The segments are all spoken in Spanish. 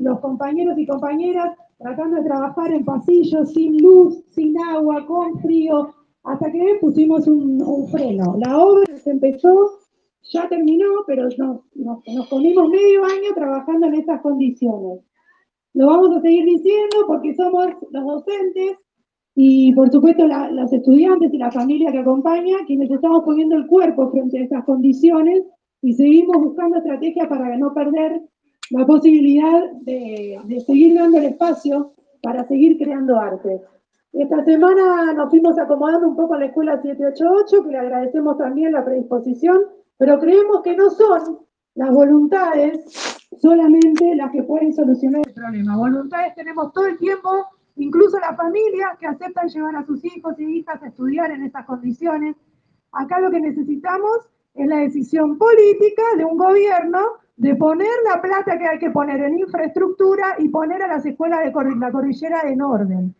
los compañeros y compañeras tratando de trabajar en pasillos, sin luz, sin agua, con frío, hasta que pusimos un, freno. La obra se empezó, ya terminó, pero nos, nos, comimos medio año trabajando en estas condiciones. Lo vamos a seguir diciendo porque somos los docentes y por supuesto los estudiantes y la familia que acompaña, quienes estamos poniendo el cuerpo frente a estas condiciones y seguimos buscando estrategias para no perder la posibilidad de, de seguir dando el espacio para seguir creando arte. Esta semana nos fuimos acomodando un poco a la escuela 788, que le agradecemos también la predisposición, pero creemos que no son las voluntades solamente las que pueden solucionar el problema. Voluntades tenemos todo el tiempo, incluso las familias que aceptan llevar a sus hijos y hijas a estudiar en estas condiciones. Acá lo que necesitamos es la decisión política de un gobierno de poner la plata que hay que poner en infraestructura y poner a las escuelas de la cordillera en orden.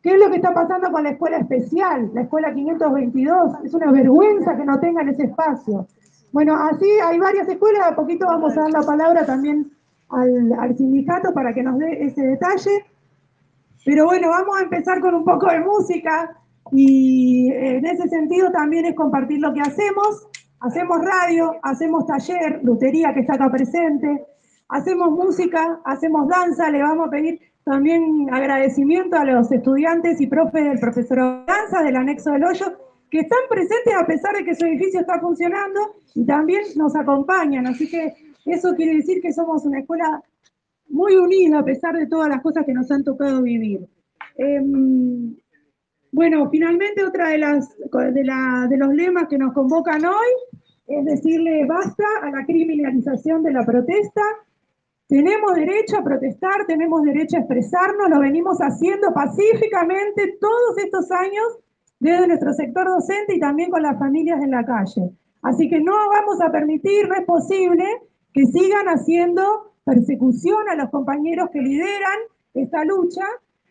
¿Qué es lo que está pasando con la escuela especial, la escuela 522? Es una vergüenza que no tengan ese espacio. Bueno, así hay varias escuelas, a poquito vamos a dar la palabra también al, sindicato para que nos dé ese detalle. Pero bueno, vamos a empezar con un poco de música y en ese sentido también es compartir lo que hacemos. Hacemos radio, hacemos taller, lutería que está acá presente, hacemos música, hacemos danza, le vamos a pedir también agradecimiento a los estudiantes y profes del profesor Danza del anexo del hoyo, que están presentes a pesar de que su edificio está funcionando y también nos acompañan. Así que eso quiere decir que somos una escuela muy unida a pesar de todas las cosas que nos han tocado vivir. Em, bueno, finalmente otra de, las, de, la, de los lemas que nos convocan hoy es decirle basta a la criminalización de la protesta tenemos derecho a protestar, tenemos derecho a expresarnos, lo venimos haciendo pacíficamente todos estos años desde nuestro sector docente y también con las familias en la calle. Así que no vamos a permitir, no es posible que sigan haciendo persecución a los compañeros que lideran esta lucha.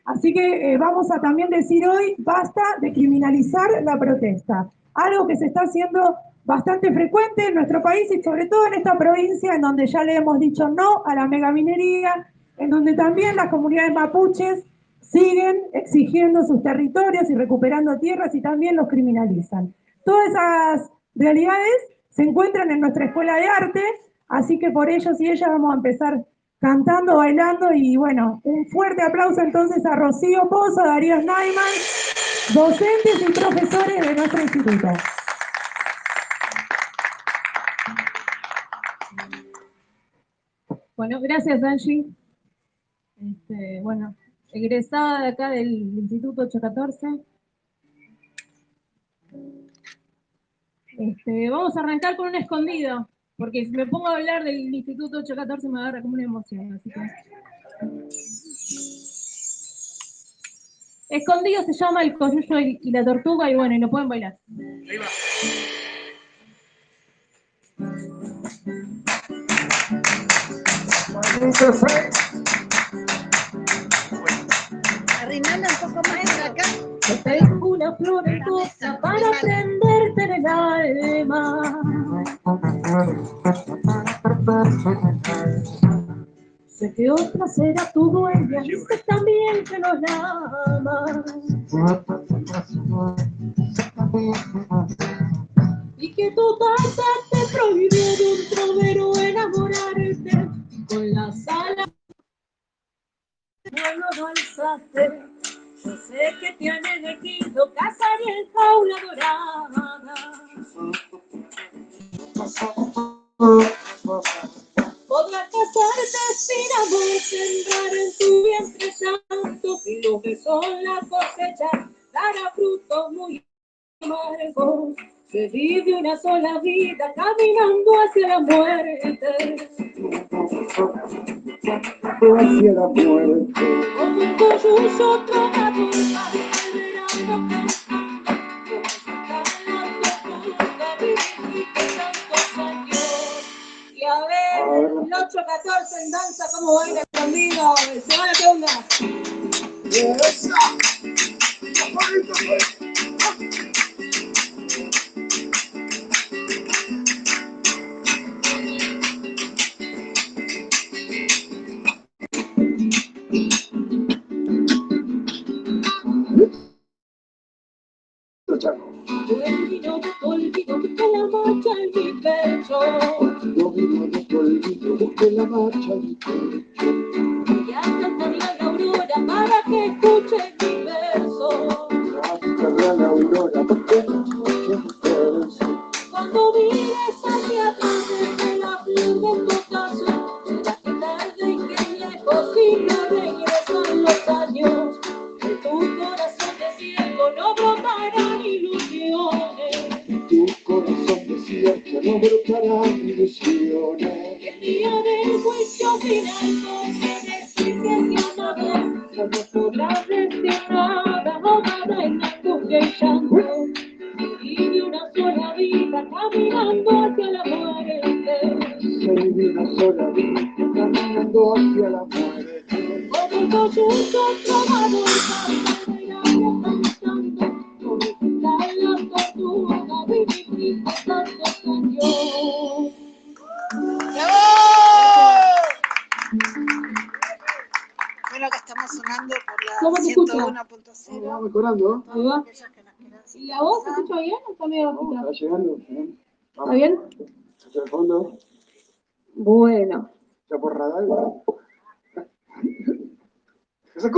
Así que eh, vamos a también decir hoy, basta de criminalizar la protesta. Algo que se está haciendo bastante frecuente en nuestro país y sobre todo en esta provincia en donde ya le hemos dicho no a la megaminería, en donde también las comunidades mapuches siguen exigiendo sus territorios y recuperando tierras y también los criminalizan. Todas esas realidades se encuentran en nuestra escuela de arte, así que por ellos y ellas vamos a empezar cantando, bailando y bueno, un fuerte aplauso entonces a Rocío Pozo, a Darío Naiman, docentes y profesores de nuestro instituto. Bueno, gracias Angie. Este, bueno, egresada de acá del Instituto 814. Este, vamos a arrancar con un escondido, porque si me pongo a hablar del Instituto 814 me agarra como una emoción. Escondido se llama el coyuyo y la tortuga, y bueno, y lo pueden bailar. Ahí va. Arrimando un poco más acá. Te tengo una flor hermosa para prenderte en el alma. Sé que otra será tu dueña y sé también que nos amas. Y que tu tata te prohibió de un trovero enamorarte con las alas no alzaste. Yo sé que te han elegido casa y en jaula dorada. Podrás casarte sin amor, sembrar en tu vientre santo, y lo que son la cosecha dará frutos muy amargos. Se vive una sola vida caminando hacia la muerte. Hacia la muerte. Como un Y a ver, el 8-14 en danza, ¿cómo baila conmigo? Se van a qué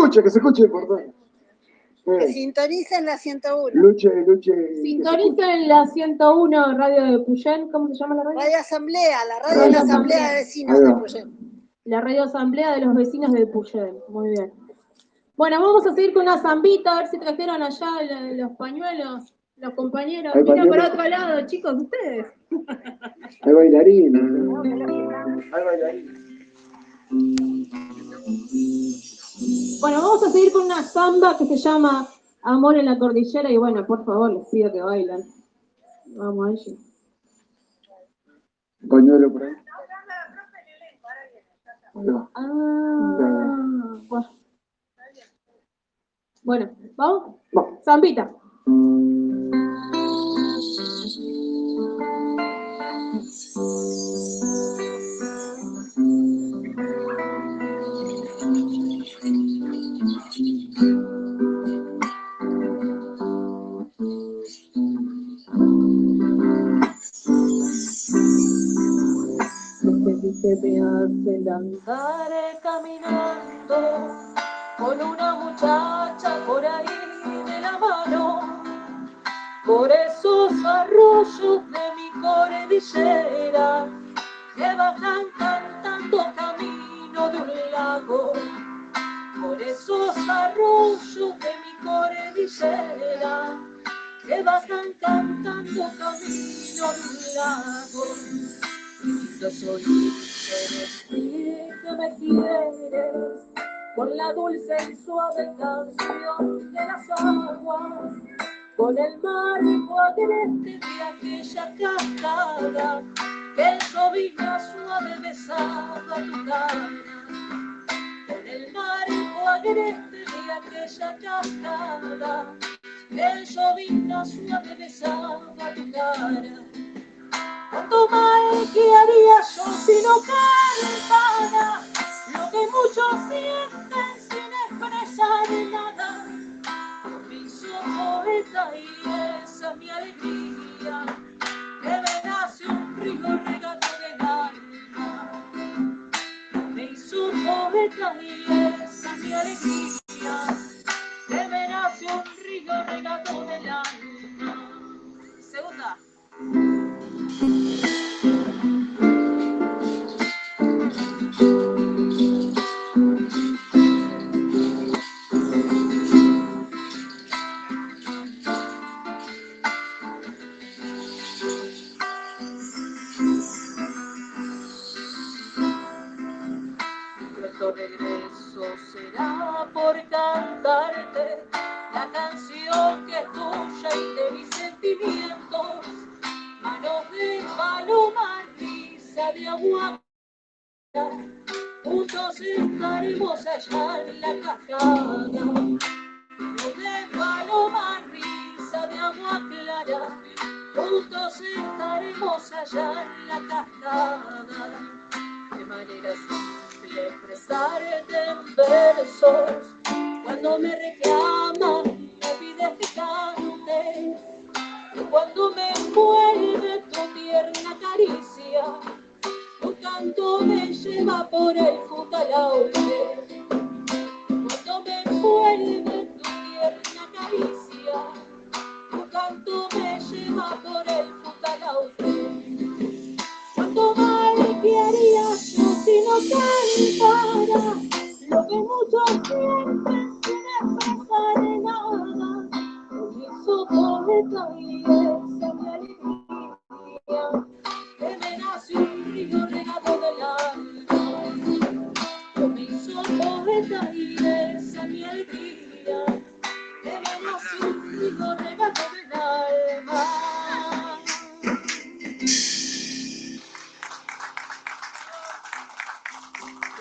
escuche, que se escuche, por favor. Que Eh, sintonicen la 101. luche, luche. Sintoniza en la 101 radio de Puyén. ¿Cómo se llama la radio? Radio Asamblea, la radio Radio de la Asamblea. Asamblea de Vecinos de. Puyén. La radio asamblea de los vecinos de Puyén. Muy bien. Bueno, vamos a seguir con una zambita, a ver si trajeron allá los pañuelos, los compañeros. Hay Miren por otro lado, chicos, ustedes. Hay bailarines. Hay bailarines. Bueno, vamos a seguir con una zamba que se llama Amor en la Cordillera y bueno, por favor, les pido que bailen. Vamos a ello. Pañuelo por ahí. Va. Ah, bueno. Bueno, ¿vamos? Vamos. Zambita. Este que me hace andar caminando con una muchacha por ahí de la mano, por esos arroyos de mi cordillera que bajan cantando camino de un lago, por esos arroyos de mi cordillera que bajan cantando camino de un lago. Yo soy eres que me quieres con la dulce y suave canción de las aguas, con el marco agreste de aquella cascada, que el llovizna suave besaba tu cara, con el marco agreste de aquella cascada, que el llovizna suave besaba tu cara. Cuánto mal que haría yo si no cantara lo que muchos sienten sin expresar nada. Hizo poeta y esa es mi alegría, que me nace un río regato del alma. Me hizo poeta y esa es mi alegría,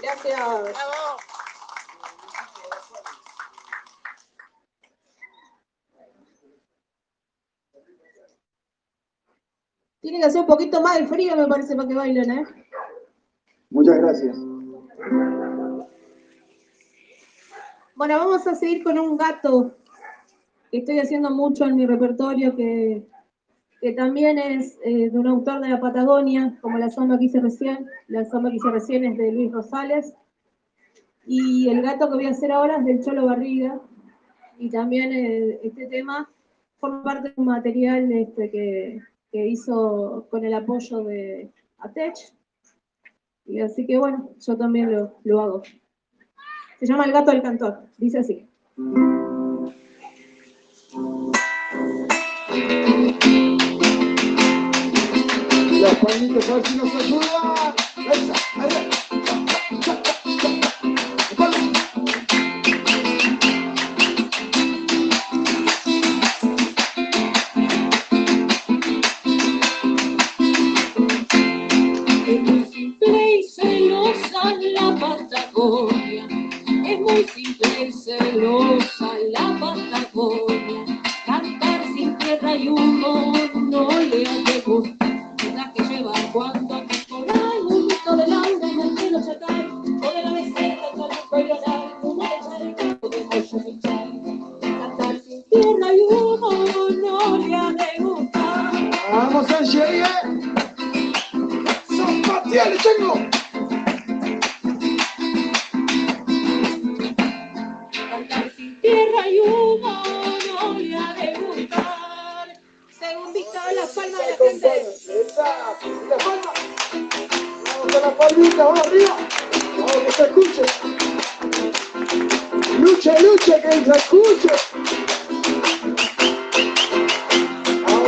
Gracias. Tiene que hacer un poquito más de frío, me parece, para que bailen, ¿eh? Muchas gracias. Bueno, vamos a seguir con un gato que estoy haciendo mucho en mi repertorio, que, que también es eh, de un autor de la Patagonia, como la samba que hice recién. La samba que hice recién es de Luis Rosales. Y el gato que voy a hacer ahora es del Cholo Barriga. Y también eh, este tema forma parte de un material este, que, que hizo con el apoyo de Atech. Y así que bueno, yo también lo, lo hago. Se llama El gato del cantor. Dice así. Palmitas a ver si nos ayuda.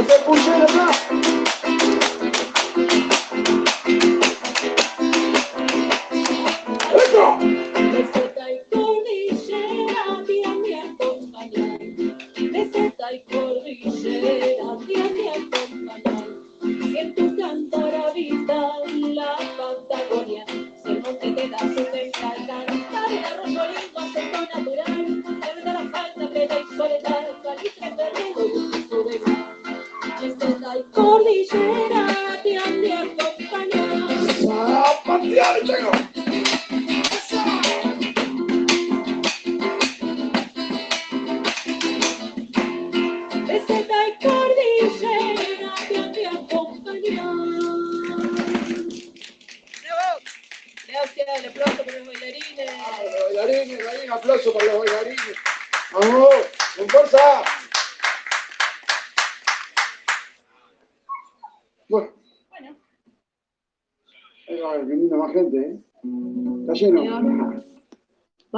Vamos a escuchar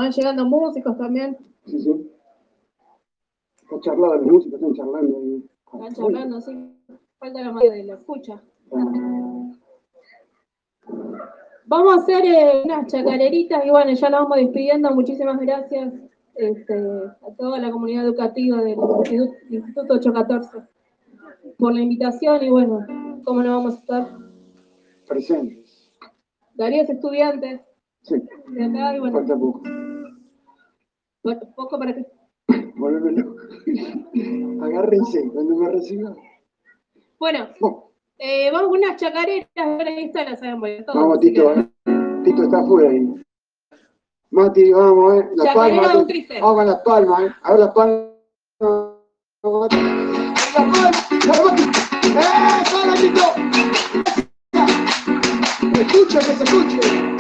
van llegando músicos también. Sí, sí. Está charlando, los músicos están charlando. ahí. Están charlando, sí. Falta la madre de la escucha. Vamos a hacer eh, unas chacareritas y bueno, ya nos vamos despidiendo. Muchísimas gracias este, a toda la comunidad educativa del Instituto, Instituto 814 por la invitación y bueno, ¿cómo no vamos a estar? Presentes. Darío es estudiante Sí, de acá y bueno, falta poco. Bueno, un poco para que... Vuélvelo. Agárrense cuando me reciba. Bueno, oh. eh, vamos con unas chacareras, ahora esta la saben. Vamos, Tito, eh. Tito está afuera ahí. Mati, vamos, eh. La palma. Vamos con las palmas, eh. Ahora las palmas. Vamos, Mati. Las palmas. Las palmas. ¡Eh! ¡Para, Tito! ¡Me que se escuche!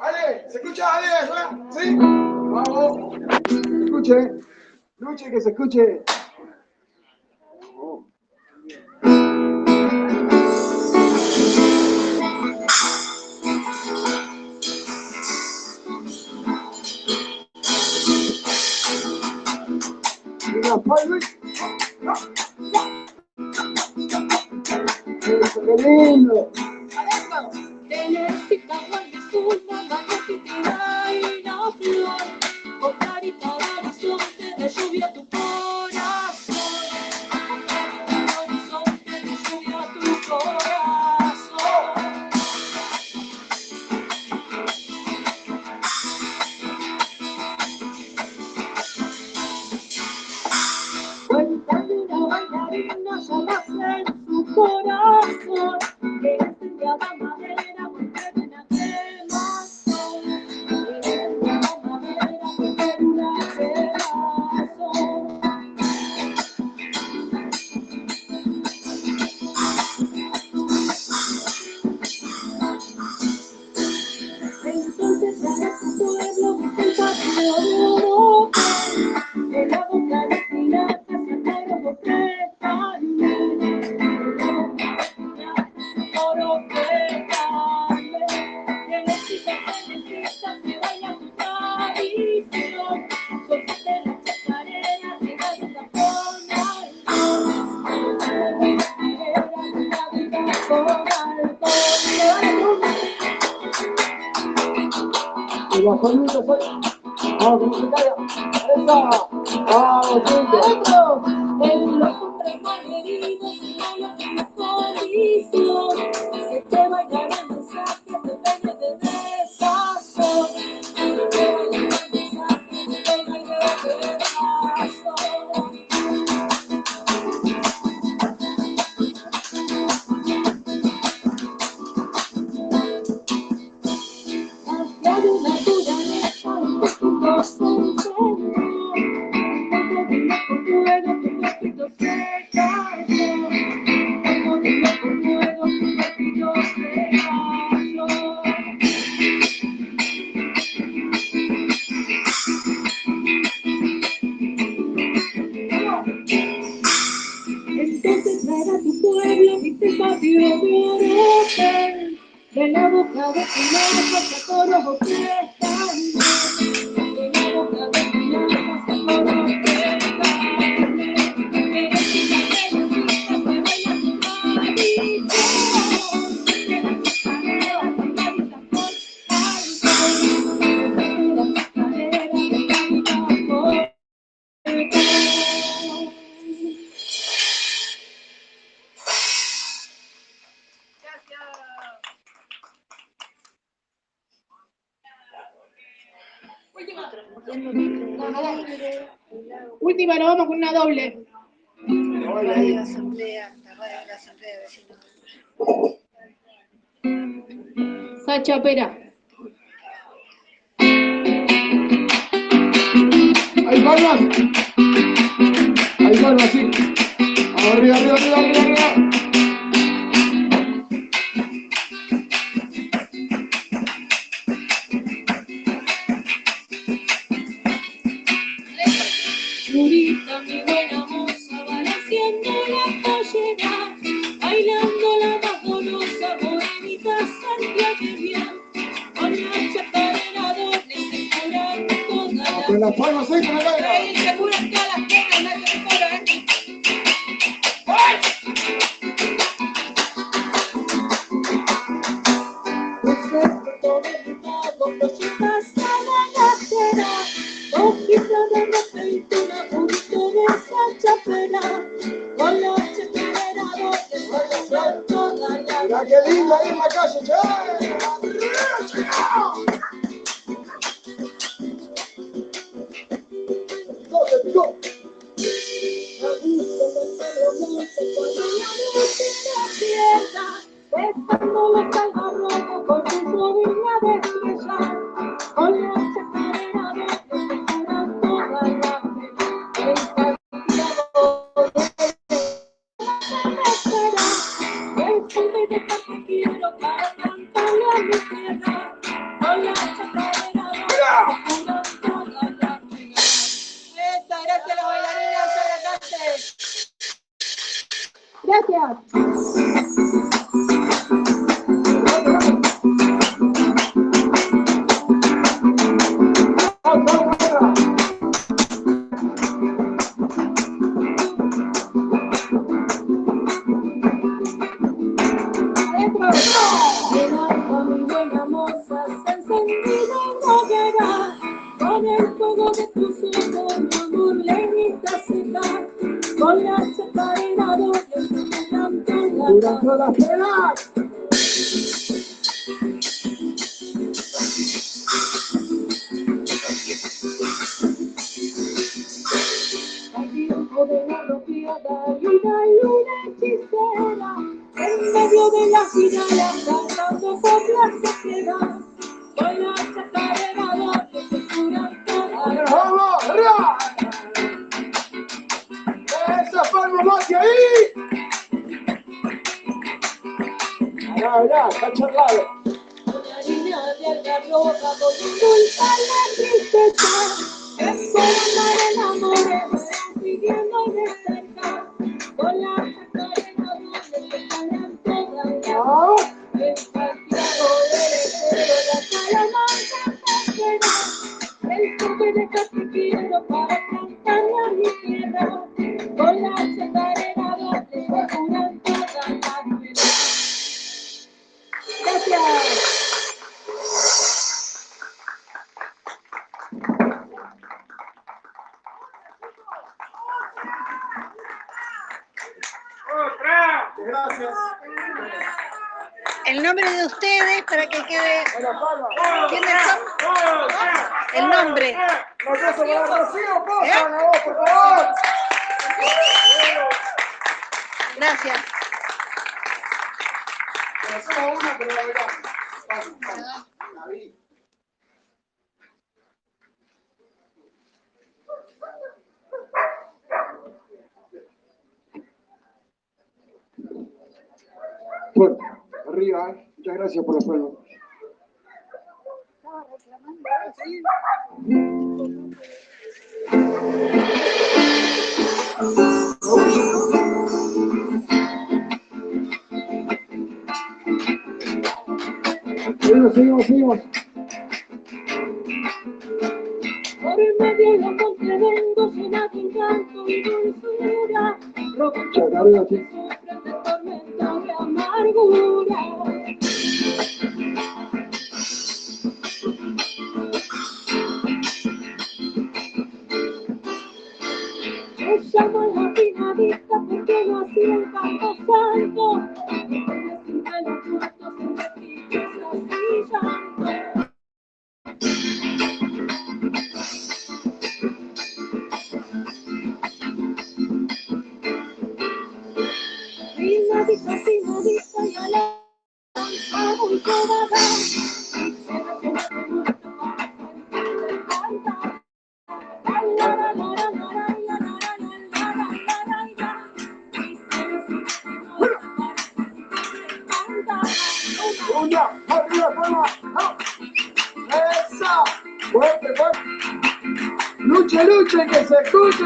Ale, ¿se escucha, Ale? ¿Sí? Vamos. Se escuche. Luche, que se escuche. ¡Qué lindo! una vaga que te da y no flor. chapera. Hay palmas. Hay palmas, sí. Arriba, arriba, arriba, arriba. Venga, qué lindo ahí en la calle. ¡Esa! ¡Fuerte, fuerte! ¡Luche, luche, que se escuche!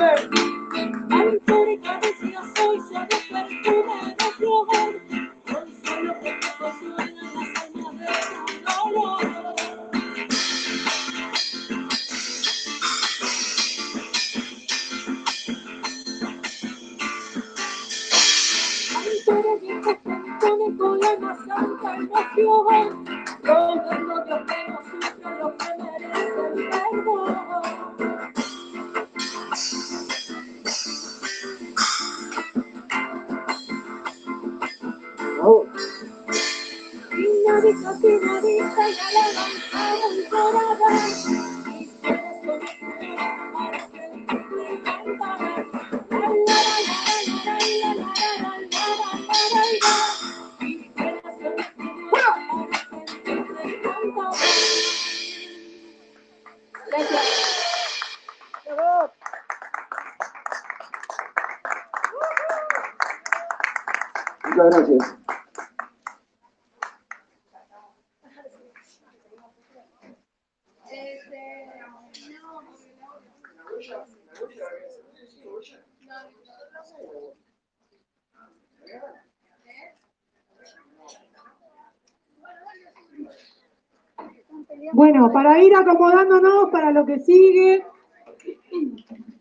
Para ir acomodándonos para lo que sigue,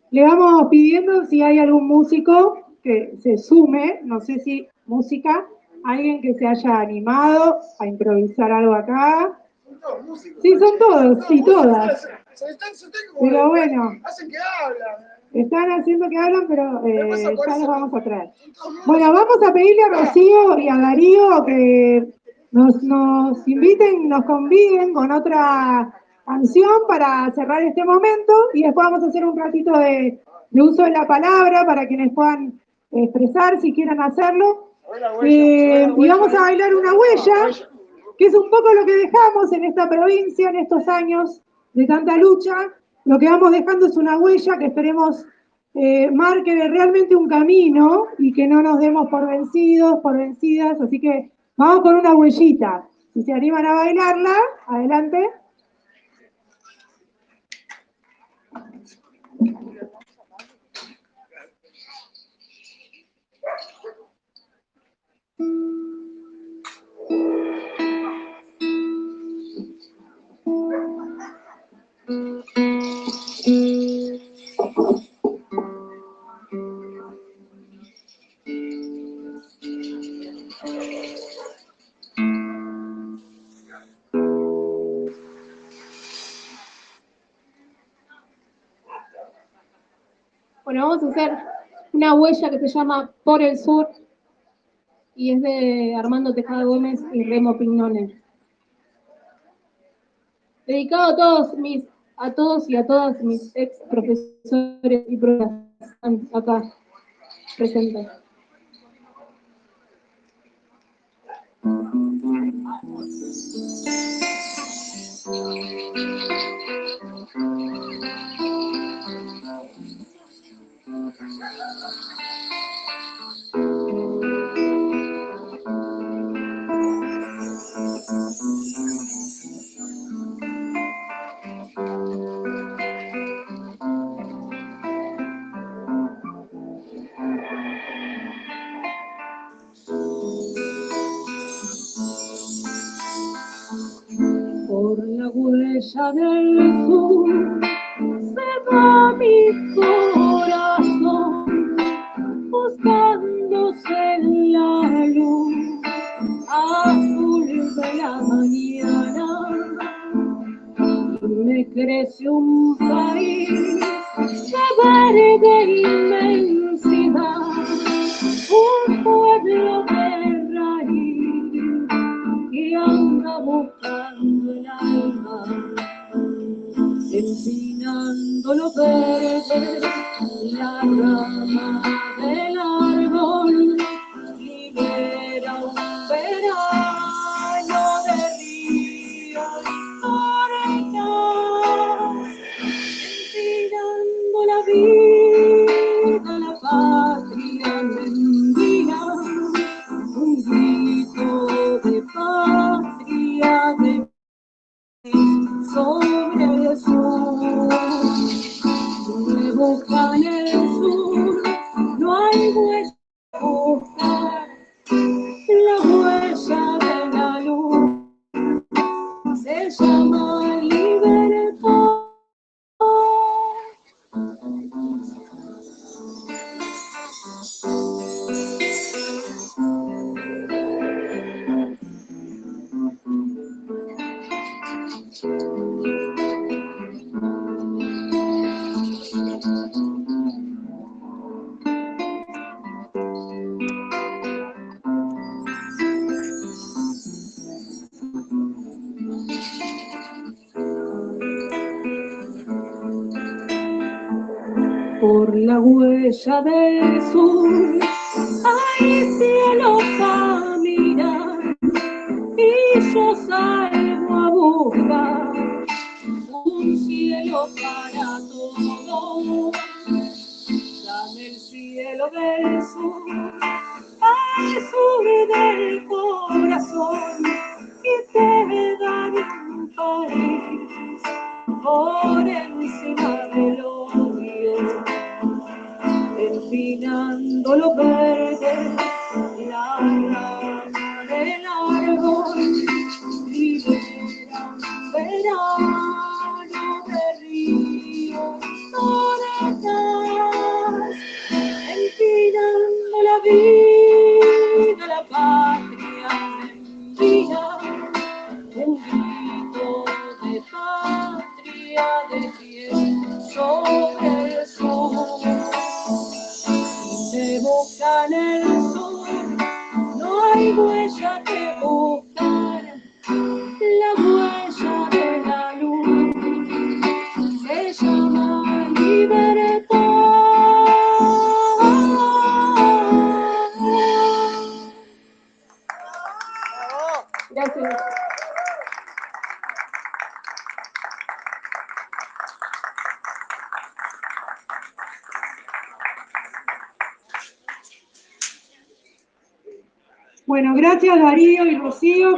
le vamos pidiendo si hay algún músico que se sume, no sé si música, alguien que se haya animado a improvisar algo acá. Son todos músicos. Sí, son todos y todas. Pero bueno, Hacen que hablan. están haciendo que hablan, pero eh, ya los vamos a traer. Bueno, vamos a pedirle a Rocío y a Darío que nos, nos inviten, nos conviden con otra canción para cerrar este momento y después vamos a hacer un ratito de, de uso de la palabra para quienes puedan expresar si quieren hacerlo. Huella, Eh, y vamos a bailar una huella, que es un poco lo que dejamos en esta provincia en estos años de tanta lucha. Lo que vamos dejando es una huella que esperemos eh, marque realmente un camino y que no nos demos por vencidos, por vencidas. Así que vamos con una huellita. Si se animan a bailarla, adelante. Una huella que se llama Por el Sur y es de Armando Tejada Gómez y Remo Pignone. Dedicado a todos mis, a todos y a todas mis ex profesores y profesoras acá presentes. Por la huella del sur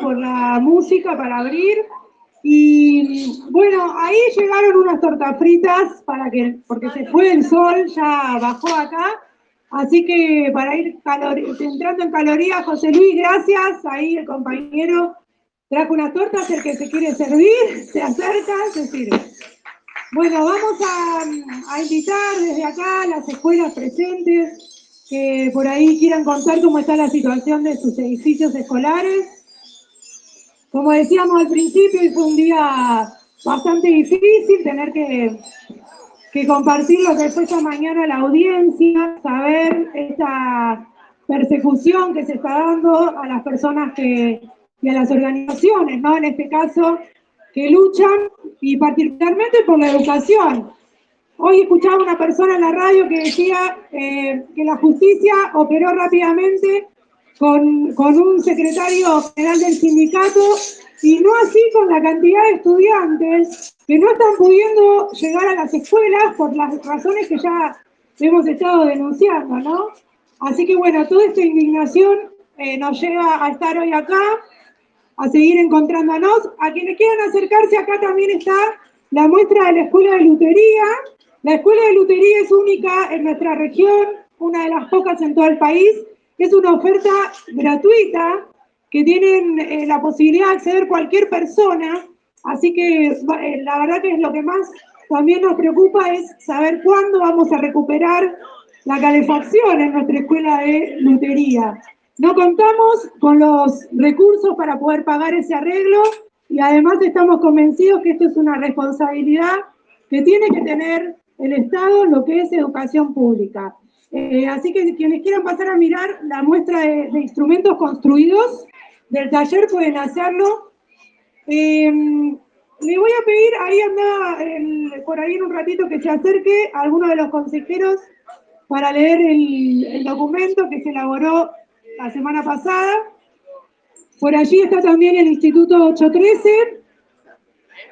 Por la música para abrir. Y bueno, ahí llegaron unas tortas fritas para que, porque se fue el sol, ya bajó acá. Así que para ir entrando en calorías, José Luis, gracias. Ahí el compañero trajo unas tortas, el que se quiere servir, se acerca, se sirve. Bueno, vamos a, a invitar desde acá a las escuelas presentes que por ahí quieran contar cómo está la situación de sus edificios escolares. Como decíamos al principio, fue un día bastante difícil tener que, que compartir lo que fue esta mañana la audiencia, saber esta persecución que se está dando a las personas que, y a las organizaciones, ¿no? En este caso, que luchan y particularmente por la educación. Hoy escuchaba una persona en la radio que decía eh, que la justicia operó rápidamente con, con un secretario general del sindicato y no así con la cantidad de estudiantes que no están pudiendo llegar a las escuelas por las razones que ya hemos estado denunciando, ¿no? Así que bueno, toda esta indignación eh, nos lleva a estar hoy acá, a seguir encontrándonos. A quienes quieran acercarse, acá también está la muestra de la Escuela de Lutería. La Escuela de Lutería es única en nuestra región, una de las pocas en todo el país. Es una oferta gratuita que tienen eh, la posibilidad de acceder cualquier persona Así que eh, la verdad que es lo que más también nos preocupa es saber cuándo vamos a recuperar la calefacción en nuestra escuela de lutería. No contamos con los recursos para poder pagar ese arreglo y además estamos convencidos que esto es una responsabilidad que tiene que tener el Estado lo que es educación pública. Eh, así que quienes quieran pasar a mirar la muestra de, instrumentos construidos del taller pueden hacerlo. Eh, le voy a pedir, ahí anda por ahí en un ratito que se acerque a alguno de los consejeros para leer el documento que se elaboró la semana pasada. Por allí está también el Instituto 813.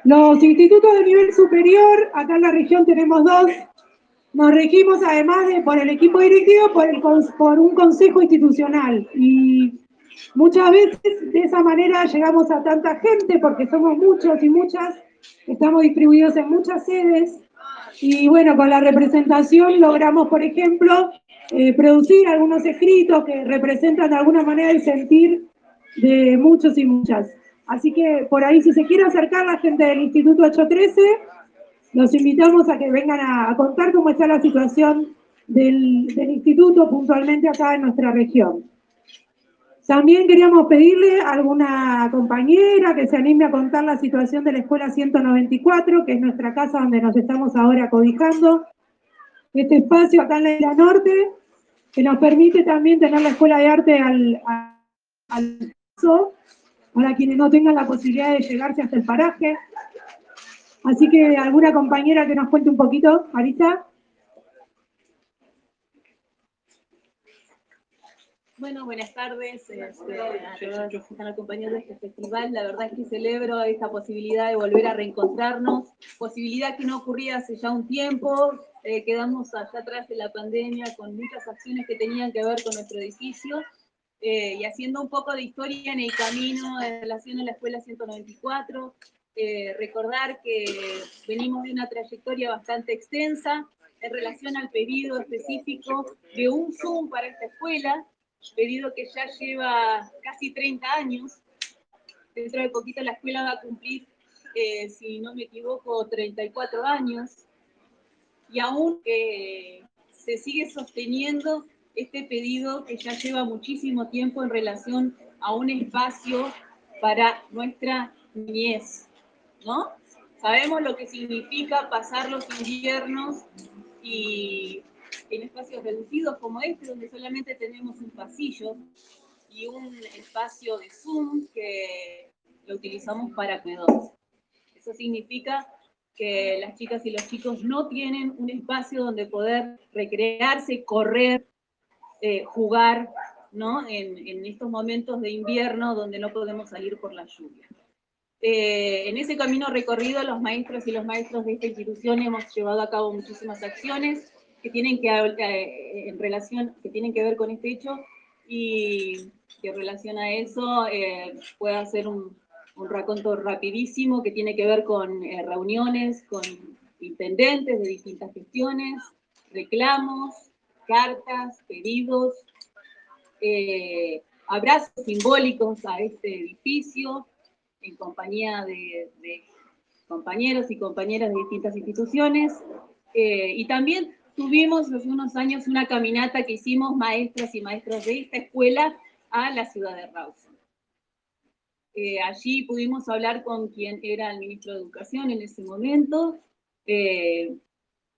Los institutos de nivel superior, acá en la región tenemos dos. Nos regimos además de por el equipo directivo, por, el, por un consejo institucional. Y muchas veces de esa manera llegamos a tanta gente, porque somos muchos y muchas, estamos distribuidos en muchas sedes. Y bueno, con la representación logramos, por ejemplo, eh, producir algunos escritos que representan de alguna manera el sentir de muchos y muchas. Así que por ahí, si se quiere acercar la gente del Instituto 813, los invitamos a que vengan a, contar cómo está la situación del, instituto puntualmente acá en nuestra región. También queríamos pedirle a alguna compañera que se anime a contar la situación de la Escuela 194, que es nuestra casa donde nos estamos ahora cobijando. Este espacio acá en la Isla Norte, que nos permite también tener la Escuela de Arte al, al para quienes no tengan la posibilidad de llegarse hasta el paraje. Así que alguna compañera que nos cuente un poquito, Marisa. Bueno, buenas tardes este, a todos los están acompañando este festival. La verdad es que celebro esta posibilidad de volver a reencontrarnos, posibilidad que no ocurría hace ya un tiempo. Eh, quedamos allá atrás de la pandemia con muchas acciones que tenían que ver con nuestro edificio eh, y haciendo un poco de historia en el camino en relación a la Escuela 194. Eh, recordar que venimos de una trayectoria bastante extensa en relación al pedido específico de un Zoom para esta escuela, pedido que ya lleva casi 30 años. Dentro de poquito la escuela va a cumplir, eh, si no me equivoco, 34 años. Y aún eh, se sigue sosteniendo este pedido que ya lleva muchísimo tiempo en relación a un espacio para nuestra niñez, ¿no? Sabemos lo que significa pasar los inviernos y en espacios reducidos como este, donde solamente tenemos un pasillo y un espacio de Zoom que lo utilizamos para comedores. Eso significa que las chicas y los chicos no tienen un espacio donde poder recrearse, correr, eh, jugar, ¿no? En estos momentos de invierno donde no podemos salir por la lluvia. Eh, en ese camino recorrido, los maestros y los maestros de esta institución hemos llevado a cabo muchísimas acciones que tienen que, eh, en relación, que tienen que ver con este hecho y que en relación a eso eh, hacer un, un raconto rapidísimo que tiene que ver con eh, reuniones con intendentes de distintas gestiones, reclamos, cartas, pedidos, eh, abrazos simbólicos a este edificio en compañía de, de compañeros y compañeras de distintas instituciones. eh, y también tuvimos hace unos años una caminata que hicimos maestras y maestros de esta escuela a la ciudad de Rawson. Eh, allí pudimos hablar con quien era el ministro de Educación en ese momento, eh,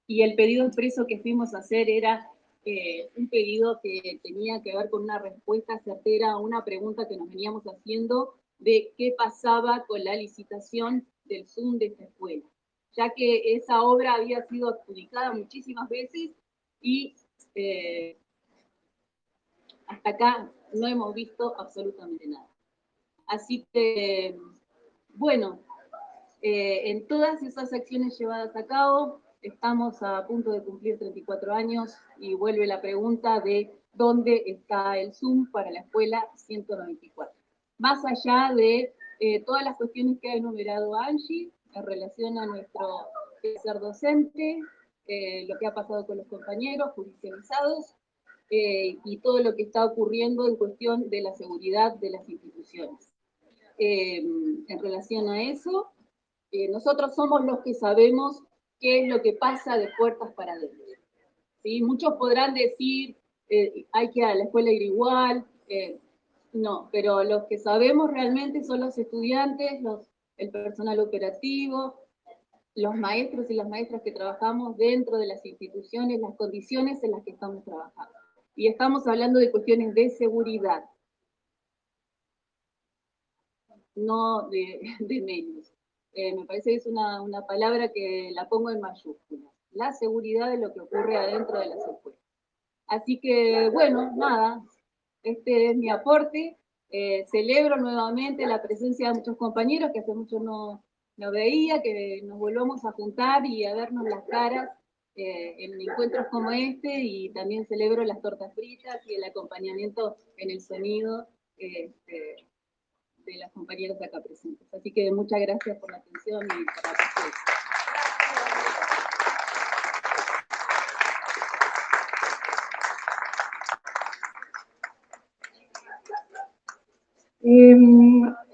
y el pedido expreso que fuimos a hacer era eh, un pedido que tenía que ver con una respuesta certera a una pregunta que nos veníamos haciendo de qué pasaba con la licitación del Zoom de esta escuela, ya que esa obra había sido adjudicada muchísimas veces y eh, hasta acá no hemos visto absolutamente nada. Así que, bueno, eh, en todas esas acciones llevadas a cabo, estamos a punto de cumplir 34 años y vuelve la pregunta de dónde está el Zoom para la escuela 194. Más allá de eh, todas las cuestiones que ha enumerado Angie en relación a nuestro ser docente, eh, lo que ha pasado con los compañeros judicializados eh, y todo lo que está ocurriendo en cuestión de la seguridad de las instituciones. Eh, en relación a eso, Eh, nosotros somos los que sabemos qué es lo que pasa de puertas para adentro. ¿sí? Muchos podrán decir, eh, hay que ir a la escuela ir igual, eh, no, pero los que sabemos realmente son los estudiantes, los, el personal operativo, los maestros y las maestras que trabajamos dentro de las instituciones, las condiciones en las que estamos trabajando. Y estamos hablando de cuestiones de seguridad, no de, medios. Eh, me parece que es una, una palabra que la pongo en mayúsculas. La seguridad de lo que ocurre adentro de las escuelas. Así que, bueno, nada, este es mi aporte. Eh, celebro nuevamente la presencia de muchos compañeros que hace mucho no, no veía, que nos volvamos a juntar y a vernos las caras eh, en encuentros como este y también celebro las tortas fritas y el acompañamiento en el sonido este, de las compañeras acá presentes. Así que muchas gracias por la atención y por la presencia. Eh,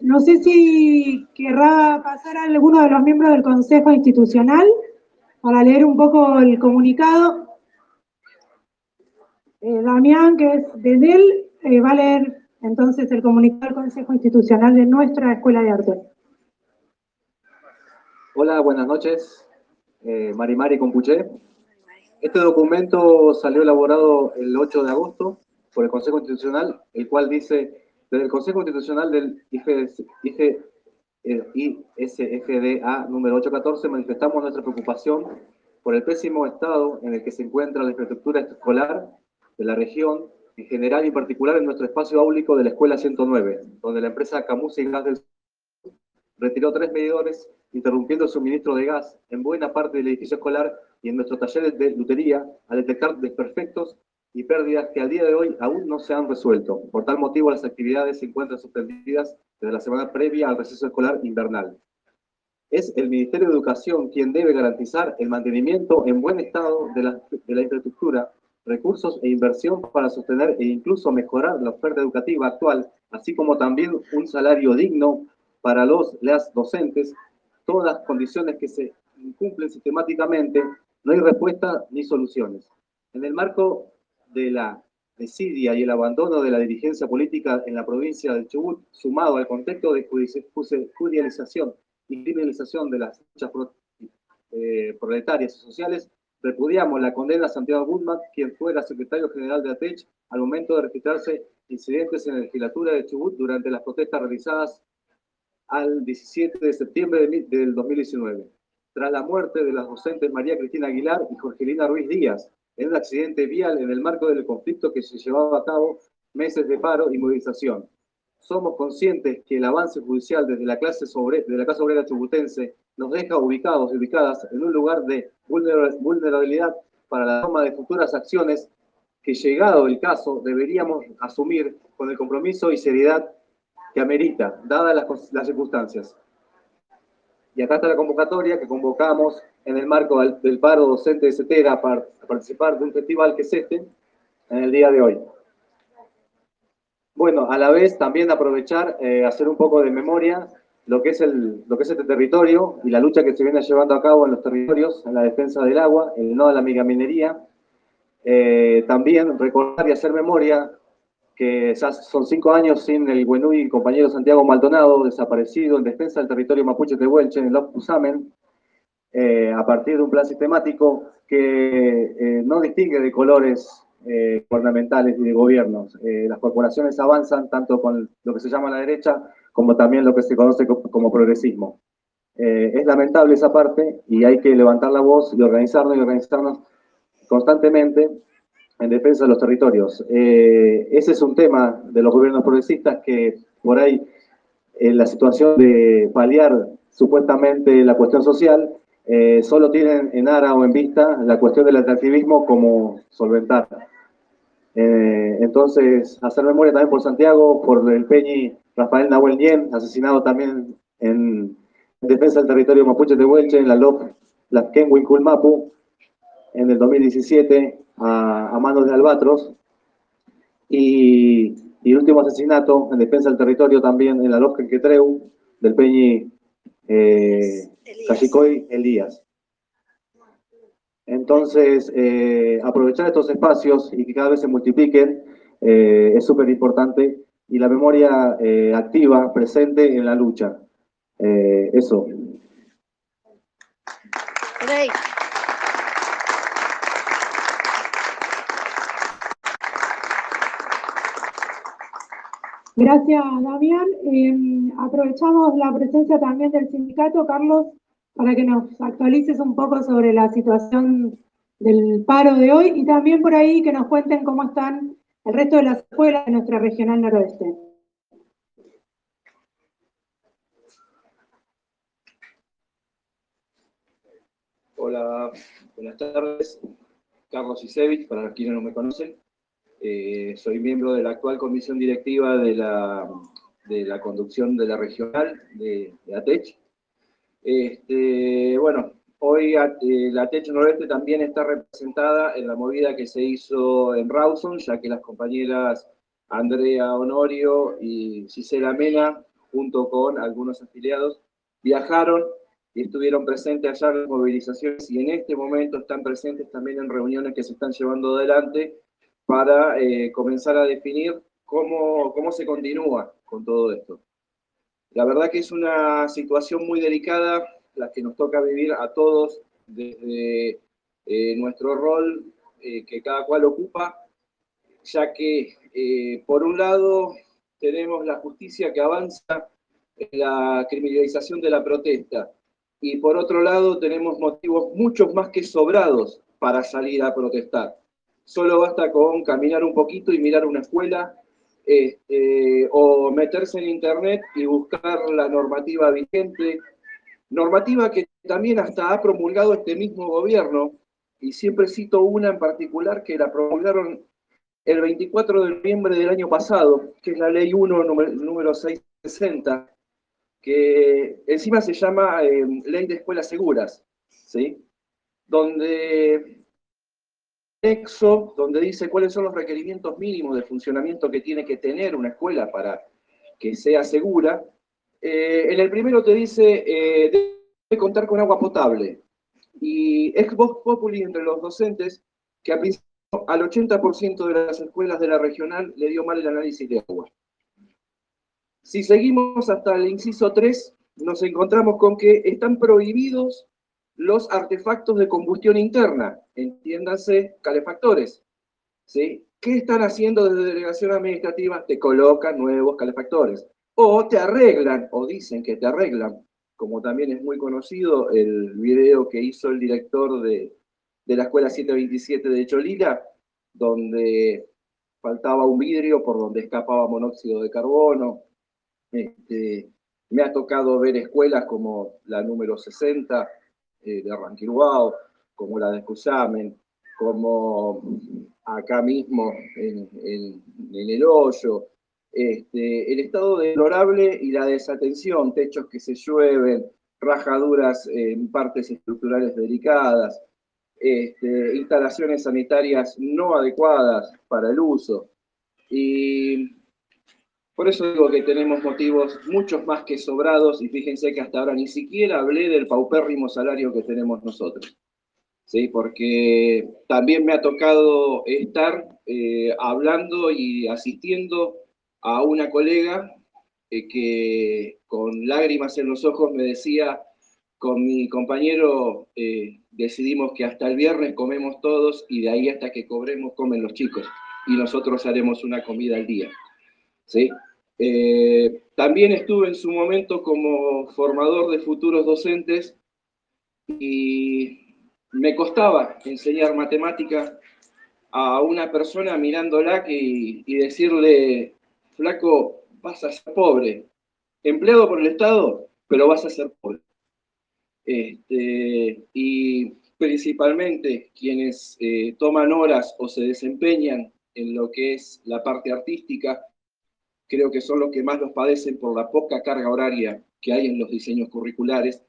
no sé si querrá pasar a alguno de los miembros del Consejo Institucional para leer un poco el comunicado. Eh, Damián, que es de él, eh, va a leer entonces el comunicado del Consejo Institucional de nuestra Escuela de Arte. Hola, buenas noches. Eh, Marimari Compuché. Este documento salió elaborado el 8 de agosto por el Consejo Institucional, el cual dice, desde el Consejo Institucional del eh, ISFDA número 814 manifestamos nuestra preocupación por el pésimo estado en el que se encuentra la infraestructura escolar de la región, en general y en particular en nuestro espacio áulico de la Escuela 109, donde la empresa Camus y Gas del Sur retiró tres medidores interrumpiendo el suministro de gas en buena parte del edificio escolar y en nuestros talleres de lutería al detectar desperfectos y pérdidas que al día de hoy aún no se han resuelto. Por tal motivo, las actividades se encuentran suspendidas desde la semana previa al receso escolar invernal. Es el Ministerio de Educación quien debe garantizar el mantenimiento en buen estado de la, de la infraestructura, recursos e inversión para sostener e incluso mejorar la oferta educativa actual, así como también un salario digno para los las docentes, todas las condiciones que se incumplen sistemáticamente, no hay respuesta ni soluciones. En el marco de la desidia y el abandono de la dirigencia política en la provincia de Chubut, sumado al contexto de judicialización y criminalización de las luchas eh, proletarias y sociales, repudiamos la condena a Santiago Guzmán, quien fuera secretario general de ATECH al momento de registrarse incidentes en la legislatura de Chubut durante las protestas realizadas al 17 de septiembre de, del 2019, tras la muerte de las docentes María Cristina Aguilar y Jorgelina Ruiz Díaz, en un accidente vial en el marco del conflicto que se llevaba a cabo meses de paro y movilización. Somos conscientes que el avance judicial desde la clase sobre, la clase obrera chubutense nos deja ubicados y ubicadas en un lugar de vulnerabilidad para la toma de futuras acciones que llegado el caso deberíamos asumir con el compromiso y seriedad que amerita, dadas las, las circunstancias. Y acá está la convocatoria que convocamos en el marco del, paro docente de CETERA para participar de un festival que es este, en el día de hoy. Bueno, a la vez también aprovechar, eh, hacer un poco de memoria lo que, es el, lo que es este territorio y la lucha que se viene llevando a cabo en los territorios, en la defensa del agua, el no de la megaminería. Eh, también recordar y hacer memoria que ya son cinco años sin el Buenui compañero Santiago Maldonado, desaparecido en defensa del territorio mapuche de Huelche, en el Usamen, eh, a partir de un plan sistemático que eh, no distingue de colores eh, gubernamentales y de gobiernos. Eh, las corporaciones avanzan tanto con lo que se llama la derecha como también lo que se conoce como progresismo. Eh, es lamentable esa parte y hay que levantar la voz y organizarnos y organizarnos constantemente en defensa de los territorios. Eh, ese es un tema de los gobiernos progresistas que por ahí en la situación de paliar supuestamente la cuestión social, eh, solo tienen en ara o en vista la cuestión del atractivismo como solventar. Eh, entonces, hacer memoria también por Santiago, por el Peñi Rafael Nahuel Nien, asesinado también en defensa del territorio mapuche de Huelche, en la LOP, la Kenwin Kulmapu, en el 2017, a, a manos de Albatros. Y, y, el último asesinato en defensa del territorio también en la LOP Quetreu, del Peñi eh, Elías. Cachicoy Elías. Entonces, eh, aprovechar estos espacios y que cada vez se multipliquen eh, es súper importante y la memoria eh, activa, presente en la lucha. Eh, eso. Rey. Gracias, Damián. Eh, aprovechamos la presencia también del sindicato, Carlos, para que nos actualices un poco sobre la situación del paro de hoy y también por ahí que nos cuenten cómo están el resto de las escuelas de nuestra regional noroeste. Hola, buenas tardes. Carlos Isevich, para quienes no me conocen. Eh, soy miembro de la actual comisión directiva de la, de la conducción de la regional de, de ATECH. Este, bueno, hoy eh, la ATECH Noroeste también está representada en la movida que se hizo en Rawson, ya que las compañeras Andrea Honorio y Gisela Mena, junto con algunos afiliados, viajaron y estuvieron presentes allá en las movilizaciones y en este momento están presentes también en reuniones que se están llevando adelante para eh, comenzar a definir cómo, cómo se continúa con todo esto. La verdad que es una situación muy delicada la que nos toca vivir a todos desde eh, nuestro rol eh, que cada cual ocupa, ya que por un lado tenemos la justicia que avanza en la criminalización de la protesta, y por otro lado tenemos motivos muchos más que sobrados para salir a protestar. Solo basta con caminar un poquito y mirar una escuela este, o meterse en internet y buscar la normativa vigente, normativa que también hasta ha promulgado este mismo gobierno, y siempre cito una en particular que la promulgaron el 24 de noviembre del año pasado, que es la ley 1 número, número 660, que encima se llama eh, Ley de Escuelas Seguras, ¿sí? Donde texto donde dice cuáles son los requerimientos mínimos de funcionamiento que tiene que tener una escuela para que sea segura. Eh, en el primero te dice, eh, debe contar con agua potable. Y ex vox populi entre los docentes, que al al 80% de las escuelas de la regional le dio mal el análisis de agua. Si seguimos hasta el inciso 3, nos encontramos con que están prohibidos los artefactos de combustión interna, entiéndase calefactores. ¿sí? ¿Qué están haciendo desde delegación administrativa? Te colocan nuevos calefactores. O te arreglan, o dicen que te arreglan, como también es muy conocido el video que hizo el director de, de la Escuela 727 de Cholila, donde faltaba un vidrio por donde escapaba monóxido de carbono. Este, me ha tocado ver escuelas como la número 60, eh, de Ranquiruao, como la de Cusamen, como acá mismo en el hoyo, este, el estado deplorable y la desatención, techos que se llueven, rajaduras en partes estructurales delicadas, este, instalaciones sanitarias no adecuadas para el uso. Y por eso digo que tenemos motivos muchos más que sobrados y fíjense que hasta ahora ni siquiera hablé del paupérrimo salario que tenemos nosotros. ¿Sí? Porque también me ha tocado estar eh, hablando y asistiendo a una colega eh, que con lágrimas en los ojos me decía, con mi compañero eh, decidimos que hasta el viernes comemos todos y de ahí hasta que cobremos comen los chicos y nosotros haremos una comida al día. ¿Sí? Eh, también estuve en su momento como formador de futuros docentes y me costaba enseñar matemática a una persona mirándola y decirle, flaco, vas a ser pobre, empleado por el Estado, pero vas a ser pobre. Este, y principalmente quienes eh, toman horas o se desempeñan en lo que es la parte artística, creo que son los que más los padecen por la poca carga horaria que hay en los diseños curriculares,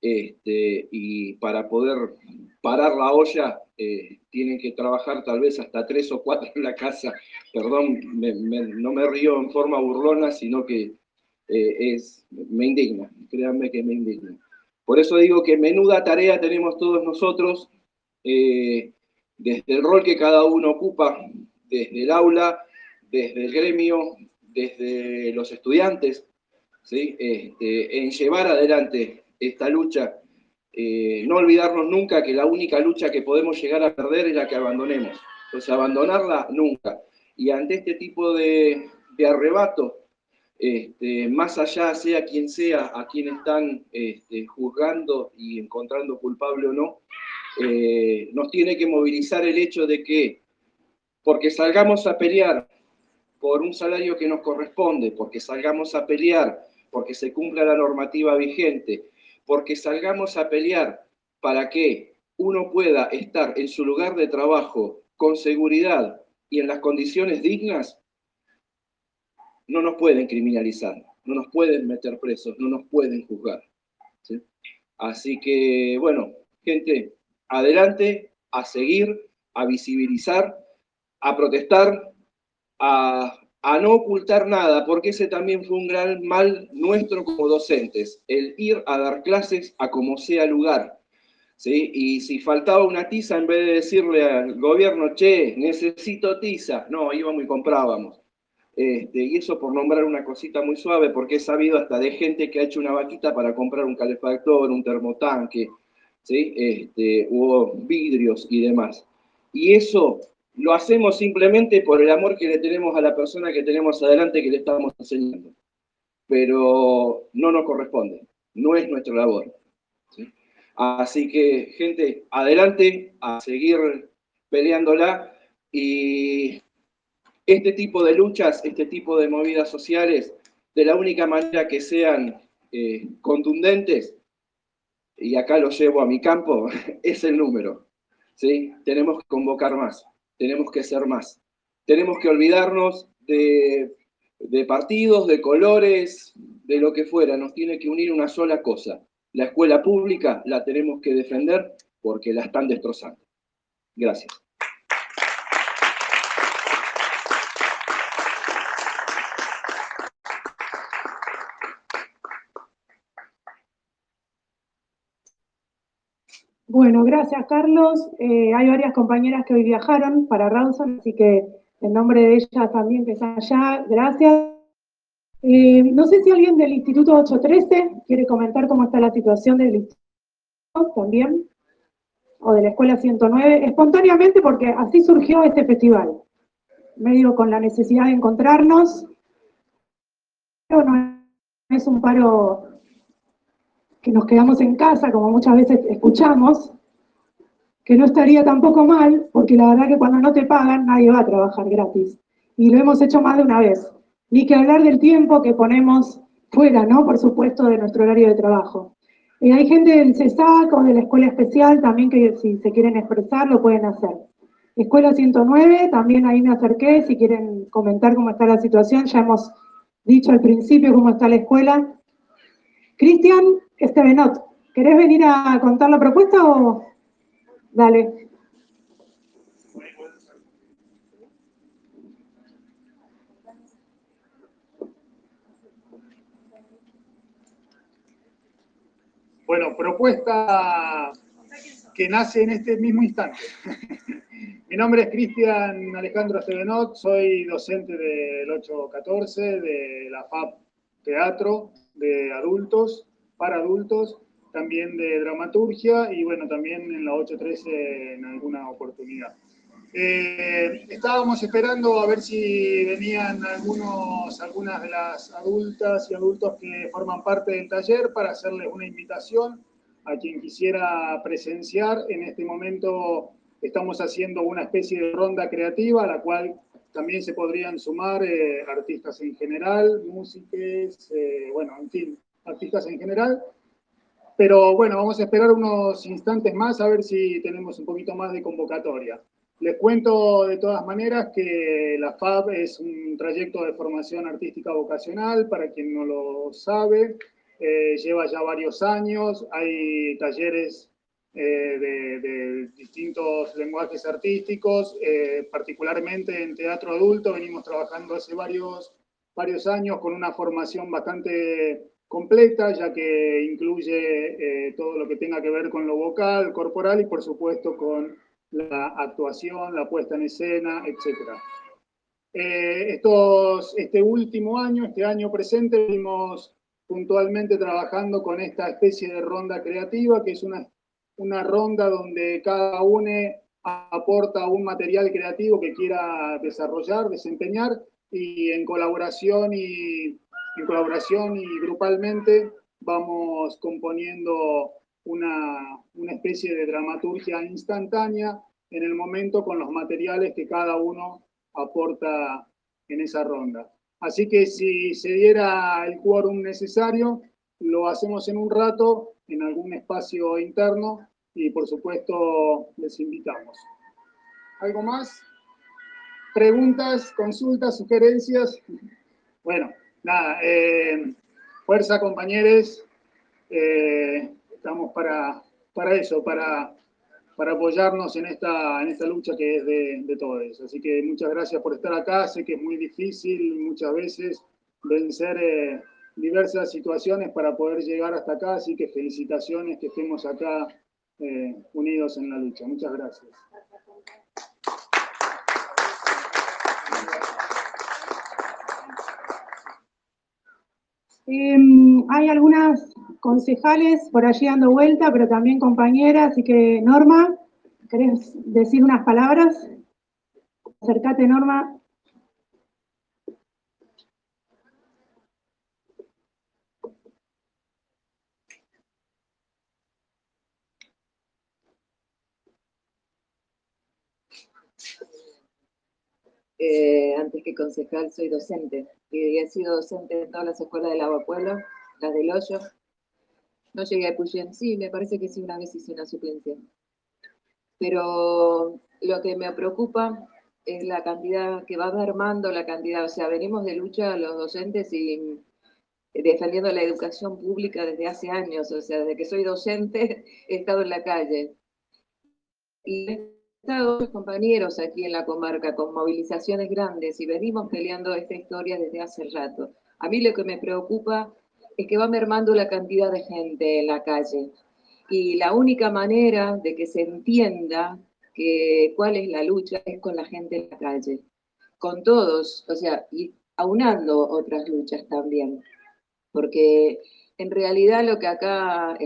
este, y para poder parar la olla eh, tienen que trabajar tal vez hasta tres o cuatro en la casa. Perdón, no me río en forma burlona, sino que eh, es, me indigna, créanme que me indigna. Por eso digo que menuda tarea tenemos todos nosotros, eh, desde el rol que cada uno ocupa, desde el aula, desde el gremio, desde los estudiantes, ¿sí? Este, en llevar adelante esta lucha. Eh, no olvidarnos nunca que la única lucha que podemos llegar a perder es la que abandonemos. Entonces, abandonarla nunca. Y ante este tipo de, de arrebato, este, más allá sea quien sea a quien están este, juzgando y encontrando culpable o no, eh, nos tiene que movilizar el hecho de que porque salgamos a pelear por un salario que nos corresponde, porque salgamos a pelear porque se cumpla la normativa vigente, porque salgamos a pelear para que uno pueda estar en su lugar de trabajo con seguridad y en las condiciones dignas, no nos pueden criminalizar, no nos pueden meter presos, no nos pueden juzgar. Así que, bueno, gente, adelante, a seguir, a visibilizar, a protestar, a, no ocultar nada, porque ese también fue un gran mal nuestro como docentes, el ir a dar clases a como sea lugar. ¿sí? Y si faltaba una tiza, en vez de decirle al gobierno, che, necesito tiza, no, íbamos y comprábamos. Este, y eso por nombrar una cosita muy suave, porque he sabido hasta de gente que ha hecho una vaquita para comprar un calefactor, un termotanque, ¿sí? este, hubo vidrios y demás. Y eso lo hacemos simplemente por el amor que le tenemos a la persona que tenemos adelante que le estamos enseñando. Pero no nos corresponde, no es nuestra labor. Así que, gente, adelante a seguir peleándola y este tipo de luchas, este tipo de movidas sociales, de la única manera que sean eh, contundentes, y acá lo llevo a mi campo, es el número. ¿sí? Tenemos que convocar más tenemos que ser más. Tenemos que olvidarnos de, partidos, de colores, de lo que fuera. Nos tiene que unir una sola cosa. La escuela pública la tenemos que defender porque la están destrozando. Gracias. Bueno, gracias Carlos. Eh, hay varias compañeras que hoy viajaron para Rawson, así que en nombre de ellas también que están allá, gracias. Eh, no sé si alguien del Instituto 813 quiere comentar cómo está la situación del instituto también, o de la Escuela 109, espontáneamente porque así surgió este festival, medio con la necesidad de encontrarnos, pero no es un paro que nos quedamos en casa, como muchas veces escuchamos, que no estaría tampoco mal, porque la verdad que cuando no te pagan nadie va a trabajar gratis. Y lo hemos hecho más de una vez. Ni que hablar del tiempo que ponemos fuera, ¿no? Por supuesto, de nuestro horario de trabajo. Y hay gente del CESAC o de la Escuela Especial también que si se quieren expresar lo pueden hacer. Escuela 109, también ahí me acerqué, si quieren comentar cómo está la situación, ya hemos dicho al principio cómo está la escuela. Cristian, Estebenot, ¿querés venir a contar la propuesta o...? Dale. Bueno, propuesta que nace en este mismo instante. Mi nombre es Cristian Alejandro Estebenot, soy docente del 814 de la FAP Teatro de adultos para adultos, también de dramaturgia y bueno, también en la 813 en alguna oportunidad. Eh, estábamos esperando a ver si venían algunos, algunas de las adultas y adultos que forman parte del taller para hacerles una invitación a quien quisiera presenciar. En este momento estamos haciendo una especie de ronda creativa a la cual también se podrían sumar eh, artistas en general, músicos, eh, bueno, en fin, artistas en general. Pero bueno, vamos a esperar unos instantes más a ver si tenemos un poquito más de convocatoria. Les cuento de todas maneras que la FAB es un trayecto de formación artística vocacional, para quien no lo sabe, eh, lleva ya varios años, hay talleres eh, de, distintos lenguajes artísticos, eh, particularmente en teatro adulto, venimos trabajando hace varios varios años con una formación bastante completa, ya que incluye eh, todo lo que tenga que ver con lo vocal, corporal y por supuesto con la actuación, la puesta en escena, etc. Eh, estos, este último año, este año presente, venimos puntualmente trabajando con esta especie de ronda creativa, que es una, una ronda donde cada uno aporta un material creativo que quiera desarrollar, desempeñar, y en colaboración y, en colaboración y grupalmente vamos componiendo una, una especie de dramaturgia instantánea en el momento con los materiales que cada uno aporta en esa ronda. Así que si se diera el quórum necesario, lo hacemos en un rato en algún espacio interno y por supuesto les invitamos. ¿Algo más? ¿Preguntas, consultas, sugerencias? Bueno, nada, eh, fuerza compañeros, eh, estamos para, para eso, para para apoyarnos en esta, en esta lucha que es de, de todos. Así que muchas gracias por estar acá. Sé que es muy difícil muchas veces vencer eh, diversas situaciones para poder llegar hasta acá, así que felicitaciones que estemos acá unidos en la lucha. Muchas gracias. Em, hay algunas concejales por allí dando vuelta, pero también compañeras, así que Norma, ¿querés decir unas palabras? Acércate, Norma. Eh, antes que concejal soy docente y he sido docente en todas las escuelas del Agua Pueblo, las del Hoyo. No llegué a Puyén, sí, me parece que sí, una vez hice una suplencia. Pero lo que me preocupa es la cantidad que va armando la cantidad, o sea, venimos de lucha los docentes y defendiendo la educación pública desde hace años, o sea, desde que soy docente he estado en la calle. Y compañeros aquí en la comarca con movilizaciones grandes y venimos peleando esta historia desde hace rato. A mí lo que me preocupa es que va mermando la cantidad de gente en la calle. Y la única manera de que se entienda que, cuál es la lucha es con la gente en la calle, con todos, o sea, y aunando otras luchas también. Porque en realidad lo que acá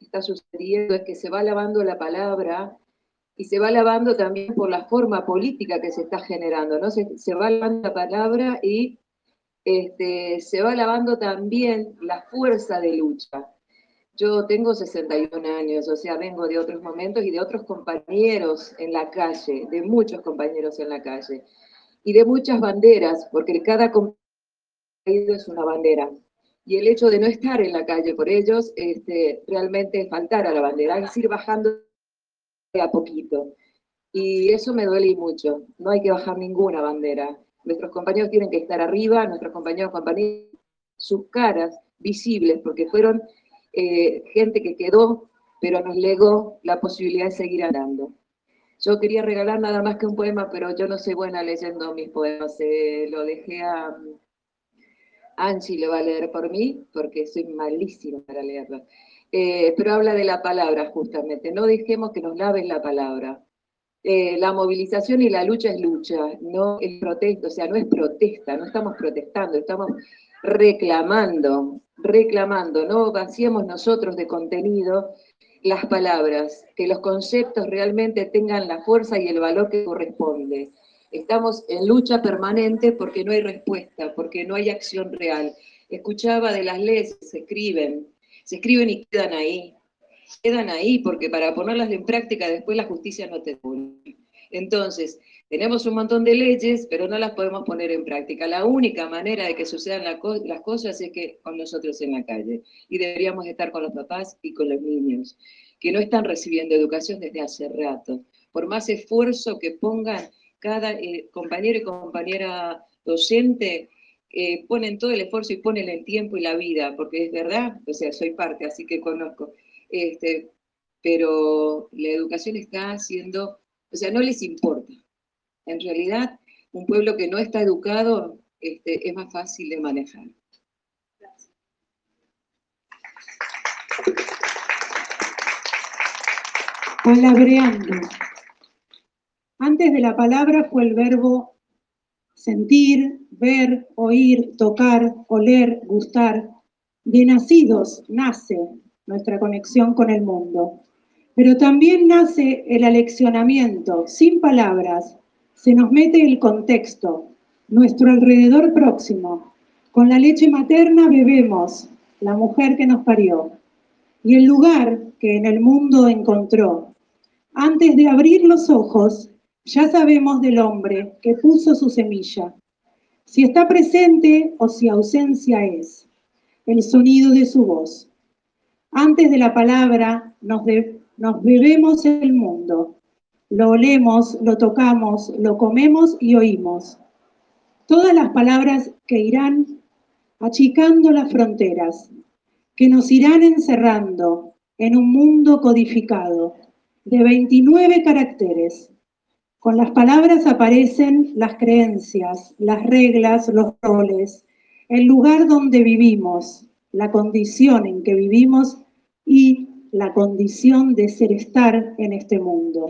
está sucediendo es que se va lavando la palabra y se va lavando también por la forma política que se está generando, ¿no? Se, va lavando la palabra y este, se va lavando también la fuerza de lucha. Yo tengo 61 años, o sea, vengo de otros momentos y de otros compañeros en la calle, de muchos compañeros en la calle, y de muchas banderas, porque cada compañero es una bandera. Y el hecho de no estar en la calle por ellos, este, realmente es faltar a la bandera, es ir bajando a poquito. Y eso me duele mucho. No hay que bajar ninguna bandera. Nuestros compañeros tienen que estar arriba, nuestros compañeros, compañeros, sus caras visibles, porque fueron eh, gente que quedó, pero nos legó la posibilidad de seguir andando. Yo quería regalar nada más que un poema, pero yo no soy buena leyendo mis poemas. Eh, lo dejé a Angie, lo va a leer por mí, porque soy malísima para leerlo. Eh, pero habla de la palabra justamente. No dejemos que nos laven la palabra. Eh, la movilización y la lucha es lucha, no es protesta, o sea, no es protesta, no estamos protestando, estamos reclamando, reclamando, no vaciemos nosotros de contenido las palabras, que los conceptos realmente tengan la fuerza y el valor que corresponde. Estamos en lucha permanente porque no hay respuesta, porque no hay acción real. Escuchaba de las leyes, se escriben, se escriben y quedan ahí. Quedan ahí porque para ponerlas en práctica después la justicia no te pone. Entonces, tenemos un montón de leyes, pero no las podemos poner en práctica. La única manera de que sucedan las cosas es que con nosotros en la calle. Y deberíamos estar con los papás y con los niños, que no están recibiendo educación desde hace rato. Por más esfuerzo que pongan cada eh, compañero y compañera docente, eh, ponen todo el esfuerzo y ponen el tiempo y la vida, porque es verdad, o sea, soy parte, así que conozco, este, pero la educación está haciendo, o sea, no les importa. En realidad, un pueblo que no está educado este, es más fácil de manejar. Palabreando. Antes de la palabra fue el verbo sentir, ver, oír, tocar, oler, gustar. De nacidos nace nuestra conexión con el mundo. Pero también nace el aleccionamiento, sin palabras. Se nos mete el contexto, nuestro alrededor próximo. Con la leche materna bebemos, la mujer que nos parió, y el lugar que en el mundo encontró. Antes de abrir los ojos, ya sabemos del hombre que puso su semilla. Si está presente o si ausencia es, el sonido de su voz. Antes de la palabra nos, nos bebemos el mundo. Lo olemos, lo tocamos, lo comemos y oímos. Todas las palabras que irán achicando las fronteras, que nos irán encerrando en un mundo codificado de 29 caracteres. Con las palabras aparecen las creencias, las reglas, los roles, el lugar donde vivimos, la condición en que vivimos y la condición de ser estar en este mundo.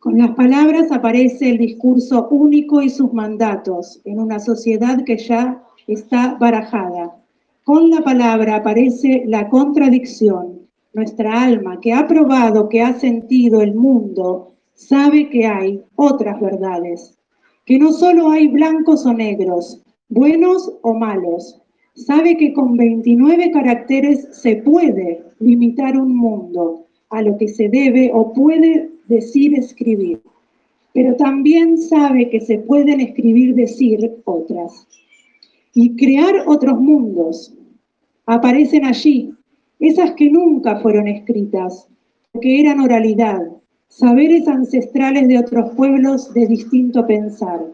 Con las palabras aparece el discurso único y sus mandatos en una sociedad que ya está barajada. Con la palabra aparece la contradicción. Nuestra alma que ha probado, que ha sentido el mundo, sabe que hay otras verdades, que no solo hay blancos o negros, buenos o malos. Sabe que con 29 caracteres se puede limitar un mundo a lo que se debe o puede decir escribir, pero también sabe que se pueden escribir decir otras. Y crear otros mundos aparecen allí, esas que nunca fueron escritas, que eran oralidad, saberes ancestrales de otros pueblos de distinto pensar.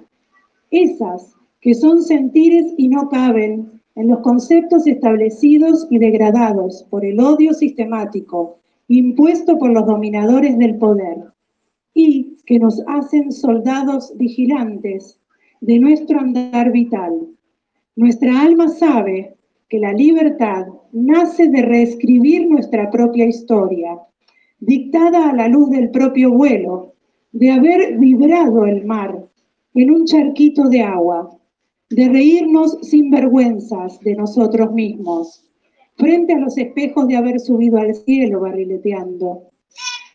Esas que son sentires y no caben en los conceptos establecidos y degradados por el odio sistemático impuesto por los dominadores del poder y que nos hacen soldados vigilantes de nuestro andar vital. Nuestra alma sabe que la libertad nace de reescribir nuestra propia historia, dictada a la luz del propio vuelo, de haber vibrado el mar en un charquito de agua, de reírnos sin vergüenzas de nosotros mismos, frente a los espejos de haber subido al cielo barrileteando.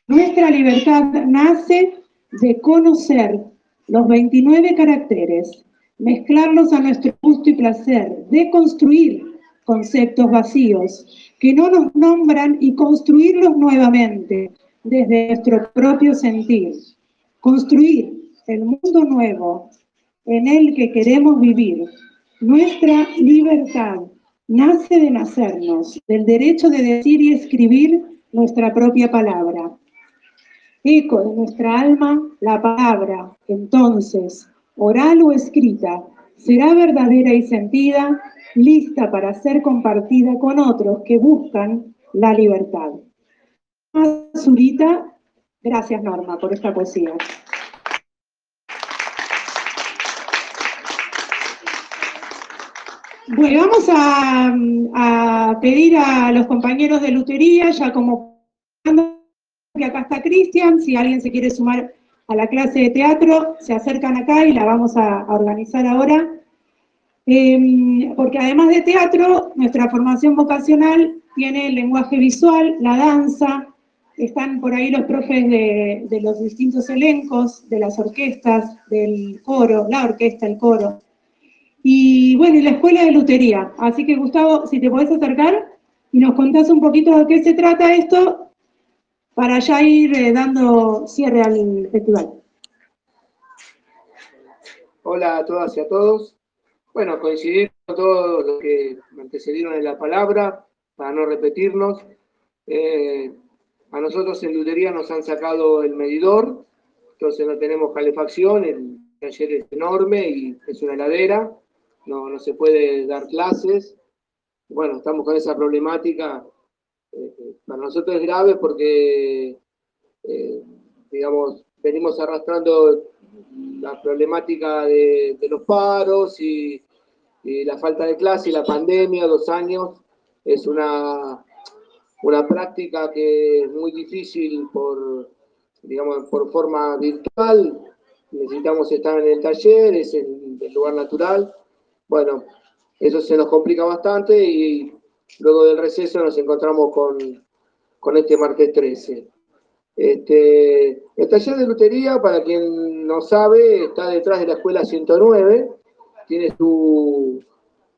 Nuestra libertad nace de conocer los 29 caracteres, mezclarlos a nuestro gusto y placer, de construir conceptos vacíos que no nos nombran y construirlos nuevamente desde nuestro propio sentir. Construir el mundo nuevo en el que queremos vivir, nuestra libertad nace de nacernos, del derecho de decir y escribir nuestra propia palabra. Eco de nuestra alma, la palabra, entonces, oral o escrita, será verdadera y sentida, lista para ser compartida con otros que buscan la libertad. Zurita, gracias Norma por esta poesía. Bueno, vamos a, pedir a los compañeros de lutería, ya como que acá está Cristian, si alguien se quiere sumar a la clase de teatro, se acercan acá y la vamos a, organizar ahora. Em, porque además de teatro, nuestra formación vocacional tiene el lenguaje visual, la danza, están por ahí los profes de, de los distintos elencos, de las orquestas, del coro, la orquesta, el coro. Y bueno, y la escuela de lutería. Así que Gustavo, si te podés acercar y nos contás un poquito de qué se trata esto para ya ir eh, dando cierre al festival. Hola a todas y a todos. Bueno, coincidir con todos los que me antecedieron en la palabra, para no repetirnos. Eh, a nosotros en lutería nos han sacado el medidor, entonces no tenemos calefacción, el taller es enorme y es una heladera no, no se puede dar clases. Bueno, estamos con esa problemática. Eh, para nosotros es grave porque, eh, digamos, venimos arrastrando la problemática de, de los paros y, y la falta de clase y la pandemia, dos años, es una, una práctica que es muy difícil por, digamos, por forma virtual, necesitamos estar en el taller, es en el lugar natural. Bueno, eso se nos complica bastante y luego del receso nos encontramos con, con este martes 13. Este, el taller de lutería, para quien no sabe, está detrás de la escuela 109, tiene su,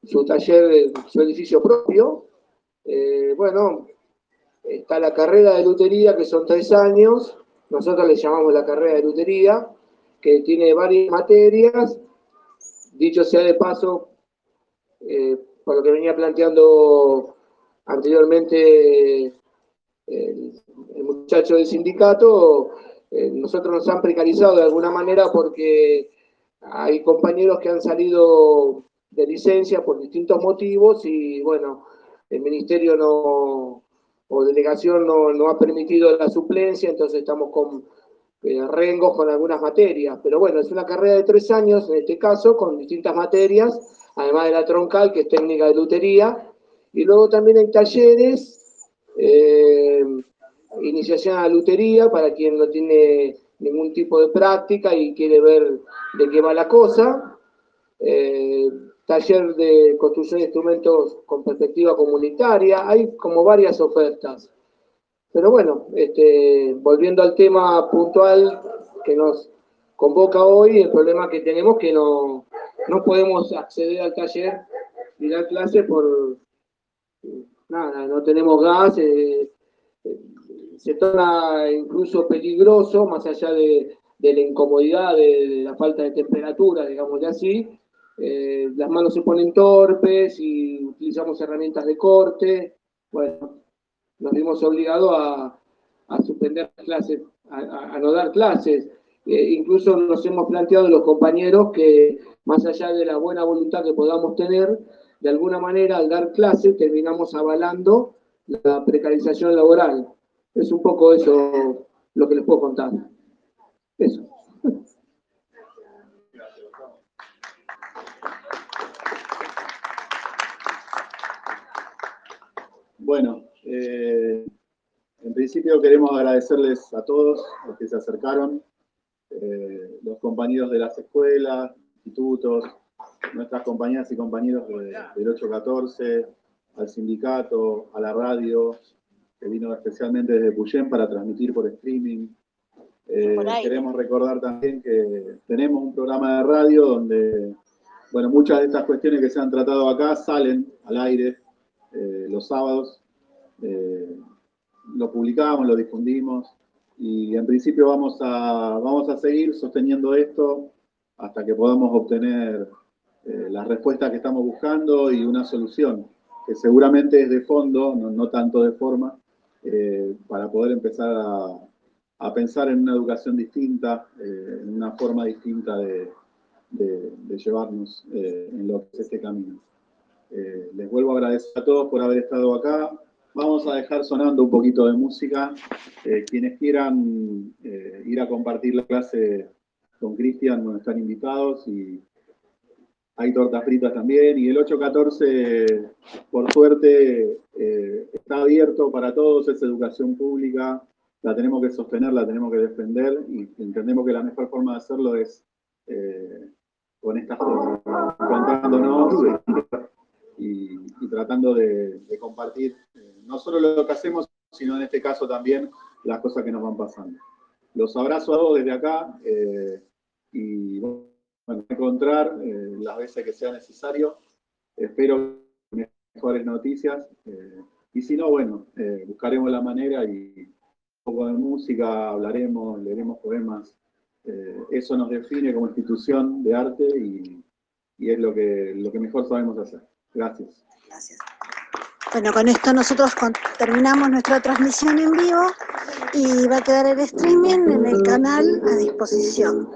su taller, su edificio propio. Eh, bueno, está la carrera de lutería, que son tres años, nosotros le llamamos la carrera de lutería, que tiene varias materias. Dicho sea de paso, eh, por lo que venía planteando anteriormente el, el muchacho del sindicato, eh, nosotros nos han precarizado de alguna manera porque hay compañeros que han salido de licencia por distintos motivos y bueno, el ministerio no, o delegación no, no ha permitido la suplencia, entonces estamos con eh, rengos con algunas materias. Pero bueno, es una carrera de tres años en este caso, con distintas materias, además de la troncal, que es técnica de lutería. Y luego también hay talleres, eh, iniciación a la lutería, para quien no tiene ningún tipo de práctica y quiere ver de qué va la cosa. Eh, taller de construcción de instrumentos con perspectiva comunitaria, hay como varias ofertas. Pero bueno, este, volviendo al tema puntual que nos convoca hoy, el problema que tenemos que no, no podemos acceder al taller y dar clase por nada, no tenemos gas, eh, eh, se torna incluso peligroso, más allá de, de la incomodidad, de, de, la falta de temperatura, digámosle así, eh, las manos se ponen torpes y utilizamos herramientas de corte. Bueno, nos vimos obligados a, a suspender clases, a, a, no dar clases. Incluso nos hemos planteado los compañeros que, más allá de la buena voluntad que podamos tener, de alguna manera al dar clases terminamos avalando la precarización laboral. Es un poco eso lo que les puedo contar. Eso. Bueno, eh, en principio queremos agradecerles a todos los que se acercaron, eh, los compañeros de las escuelas, institutos, nuestras compañeras y compañeros de, del 814, al sindicato, a la radio, que vino especialmente desde Puyén para transmitir por streaming. Eh, queremos recordar también que tenemos un programa de radio donde, bueno, muchas de estas cuestiones que se han tratado acá salen al aire eh, los sábados. Eh, lo publicamos, lo difundimos y en principio vamos a, vamos a seguir sosteniendo esto hasta que podamos obtener eh, las respuestas que estamos buscando y una solución que seguramente es de fondo, no, no tanto de forma, eh, para poder empezar a, a, pensar en una educación distinta, eh, en una forma distinta de, de, de llevarnos en lo que es este camino. Eh, les vuelvo a agradecer a todos por haber estado acá. Vamos a dejar sonando un poquito de música. Eh, quienes quieran eh, ir a compartir la clase con Cristian no están invitados y hay tortas fritas también. Y el 814, por suerte, eh, está abierto para todos, es educación pública. La tenemos que sostener, la tenemos que defender y entendemos que la mejor forma de hacerlo es con estas cosas, encontrándonos y, tratando de, compartir no solo lo que hacemos, sino en este caso también las cosas que nos van pasando. Los abrazo a todos desde acá eh, y bueno, encontrar eh, las veces que sea necesario. Espero mejores noticias eh, y si no, bueno, eh, buscaremos la manera y un poco de música, hablaremos, leeremos poemas. eso nos define como institución de arte y, y es lo que, lo que mejor sabemos hacer. Gracias. Gracias. Bueno, con esto nosotros terminamos nuestra transmisión en vivo y va a quedar el streaming en el canal a disposición.